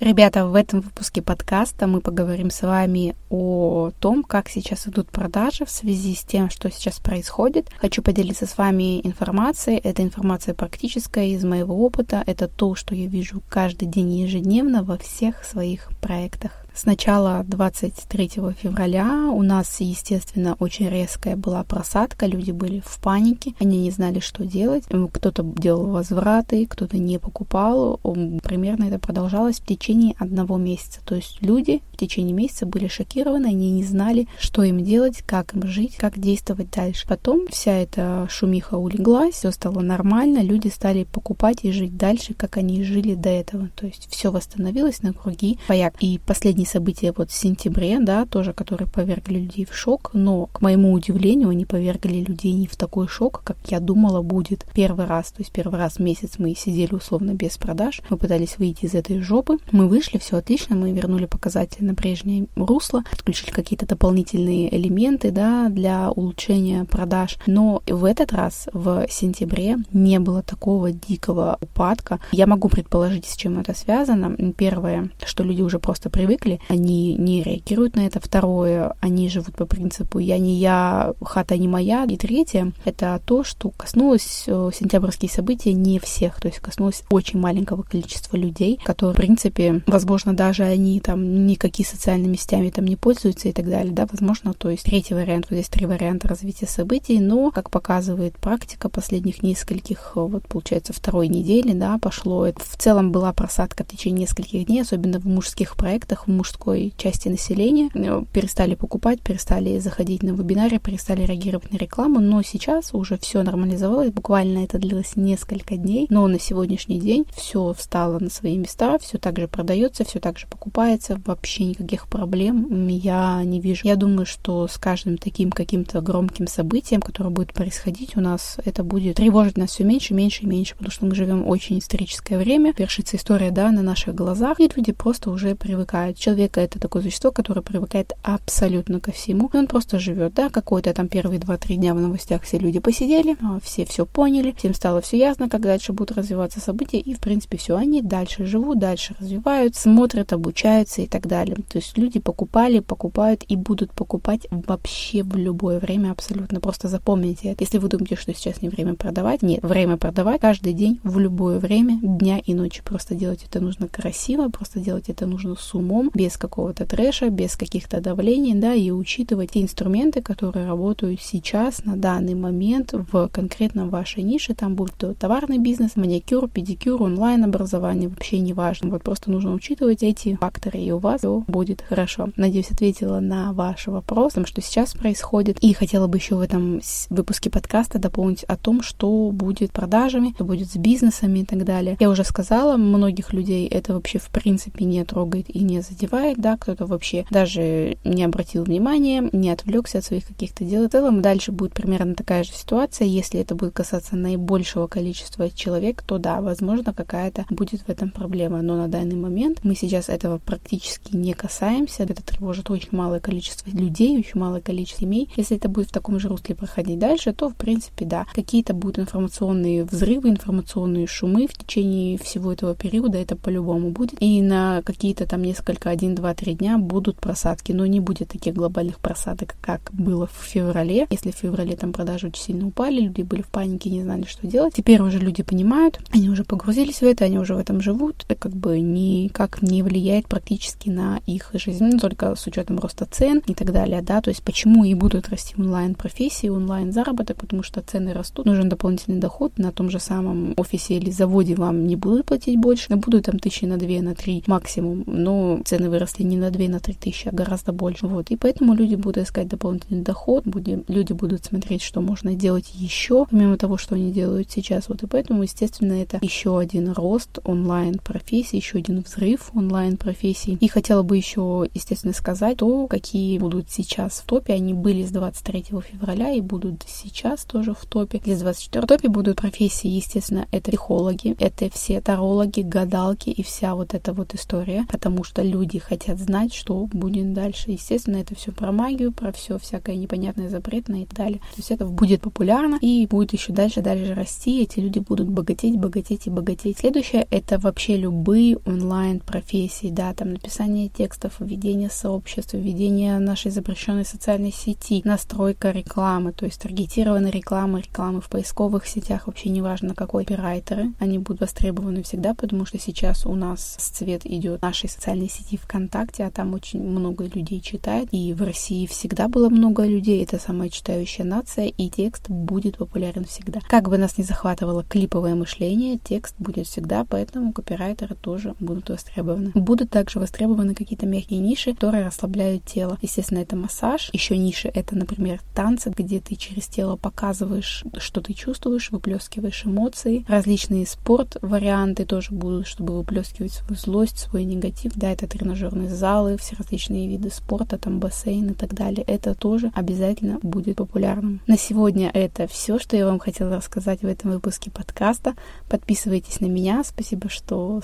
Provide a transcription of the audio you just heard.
Ребята, в этом выпуске подкаста мы поговорим с вами о том, как сейчас идут продажи в связи с тем, что сейчас происходит. Хочу поделиться с вами информацией. Это информация практическая из моего опыта. Это то, что я вижу каждый день ежедневно во всех своих проектах. С начала 23 февраля у нас, естественно, очень резкая была просадка, люди были в панике, они не знали, что делать. Кто-то делал возвраты, кто-то не покупал. Примерно это продолжалось в течение одного месяца. То есть люди в течение месяца были шокированы, они не знали, что им делать, как им жить, как действовать дальше. Потом вся эта шумиха улеглась, все стало нормально, люди стали покупать и жить дальше, как они жили до этого. То есть все восстановилось на круги своя. И последний последние события вот в сентябре, да, тоже, которые повергли людей в шок, но, к моему удивлению, они повергли людей не в такой шок, как я думала будет первый раз. То есть первый раз в месяц мы сидели условно без продаж, мы пытались выйти из этой жопы, мы вышли, все отлично, мы вернули показатели на прежнее русло, подключили какие-то дополнительные элементы, да, для улучшения продаж, но в этот раз, в сентябре, не было такого дикого упадка. Я могу предположить, с чем это связано. Первое, что люди уже просто привыкли деле, они не реагируют на это. Второе, они живут по принципу «я не я, хата не моя». И третье, это то, что коснулось э, сентябрьские события не всех, то есть коснулось очень маленького количества людей, которые, в принципе, возможно, даже они там никакие социальными сетями там не пользуются и так далее, да, возможно, то есть третий вариант, вот здесь три варианта развития событий, но, как показывает практика последних нескольких, э, вот, получается, второй недели, да, пошло, это в целом была просадка в течение нескольких дней, особенно в мужских проектах, в мужской части населения э, перестали покупать, перестали заходить на вебинары, перестали реагировать на рекламу, но сейчас уже все нормализовалось, буквально это длилось несколько дней, но на сегодняшний день все встало на свои места, все так же продается, все так же покупается, вообще никаких проблем я не вижу. Я думаю, что с каждым таким каким-то громким событием, которое будет происходить у нас, это будет тревожить нас все меньше, меньше и меньше, потому что мы живем очень историческое время, вершится история, да, на наших глазах, и люди просто уже привыкают человека это такое существо, которое привыкает абсолютно ко всему. И он просто живет, да, какой-то там первые два-три дня в новостях все люди посидели, а, все все поняли, всем стало все ясно, как дальше будут развиваться события, и, в принципе, все, они дальше живут, дальше развивают, смотрят, обучаются и так далее. То есть люди покупали, покупают и будут покупать вообще в любое время абсолютно. Просто запомните это. Если вы думаете, что сейчас не время продавать, нет, время продавать каждый день в любое время, дня и ночи. Просто делать это нужно красиво, просто делать это нужно с умом, без какого-то трэша, без каких-то давлений, да, и учитывать те инструменты, которые работают сейчас, на данный момент, в конкретно вашей нише, там будет то товарный бизнес, маникюр, педикюр, онлайн-образование, вообще не важно. Вот просто нужно учитывать эти факторы, и у вас все будет хорошо. Надеюсь, ответила на ваш вопрос, что сейчас происходит. И хотела бы еще в этом выпуске подкаста дополнить о том, что будет продажами, что будет с бизнесами и так далее. Я уже сказала, многих людей это вообще в принципе не трогает и не задевает задевает, да, кто-то вообще даже не обратил внимания, не отвлекся от своих каких-то дел. В целом дальше будет примерно такая же ситуация. Если это будет касаться наибольшего количества человек, то да, возможно, какая-то будет в этом проблема. Но на данный момент мы сейчас этого практически не касаемся. Это тревожит очень малое количество людей, очень малое количество семей. Если это будет в таком же русле проходить дальше, то, в принципе, да, какие-то будут информационные взрывы, информационные шумы в течение всего этого периода, это по-любому будет. И на какие-то там несколько один, два, три дня будут просадки, но не будет таких глобальных просадок, как было в феврале. Если в феврале там продажи очень сильно упали, люди были в панике, не знали, что делать. Теперь уже люди понимают, они уже погрузились в это, они уже в этом живут. Это как бы никак не влияет практически на их жизнь, ну, только с учетом роста цен и так далее, да, то есть почему и будут расти онлайн-профессии, онлайн-заработок, потому что цены растут, нужен дополнительный доход на том же самом офисе или заводе вам не будут платить больше, будут там тысячи на две, на три максимум, но цены цены выросли не на 2, на 3 тысячи, а гораздо больше. Вот. И поэтому люди будут искать дополнительный доход, будем, люди будут смотреть, что можно делать еще, помимо того, что они делают сейчас. Вот. И поэтому, естественно, это еще один рост онлайн-профессий, еще один взрыв онлайн-профессий. И хотела бы еще, естественно, сказать то, какие будут сейчас в топе. Они были с 23 февраля и будут сейчас тоже в топе. С 24 в топе будут профессии, естественно, это психологи, это все тарологи, гадалки и вся вот эта вот история, потому что люди люди хотят знать, что будет дальше. Естественно, это все про магию, про все всякое непонятное, запретное и так далее. То есть это будет популярно и будет еще дальше, дальше расти. Эти люди будут богатеть, богатеть и богатеть. Следующее — это вообще любые онлайн-профессии, да, там написание текстов, введение сообщества, введение нашей запрещенной социальной сети, настройка рекламы, то есть таргетированная реклама, рекламы в поисковых сетях, вообще неважно какой, операторы, они будут востребованы всегда, потому что сейчас у нас цвет идет нашей социальной сети ВКонтакте, а там очень много людей читает, и в России всегда было много людей, это самая читающая нация, и текст будет популярен всегда. Как бы нас не захватывало клиповое мышление, текст будет всегда, поэтому копирайтеры тоже будут востребованы. Будут также востребованы какие-то мягкие ниши, которые расслабляют тело. Естественно, это массаж. Еще ниши — это, например, танцы, где ты через тело показываешь, что ты чувствуешь, выплескиваешь эмоции. Различные спорт-варианты тоже будут, чтобы выплескивать свою злость, свой негатив. Да, это тренажерные залы, все различные виды спорта, там бассейн и так далее. Это тоже обязательно будет популярным. На сегодня это все, что я вам хотела рассказать в этом выпуске подкаста. Подписывайтесь на меня. Спасибо, что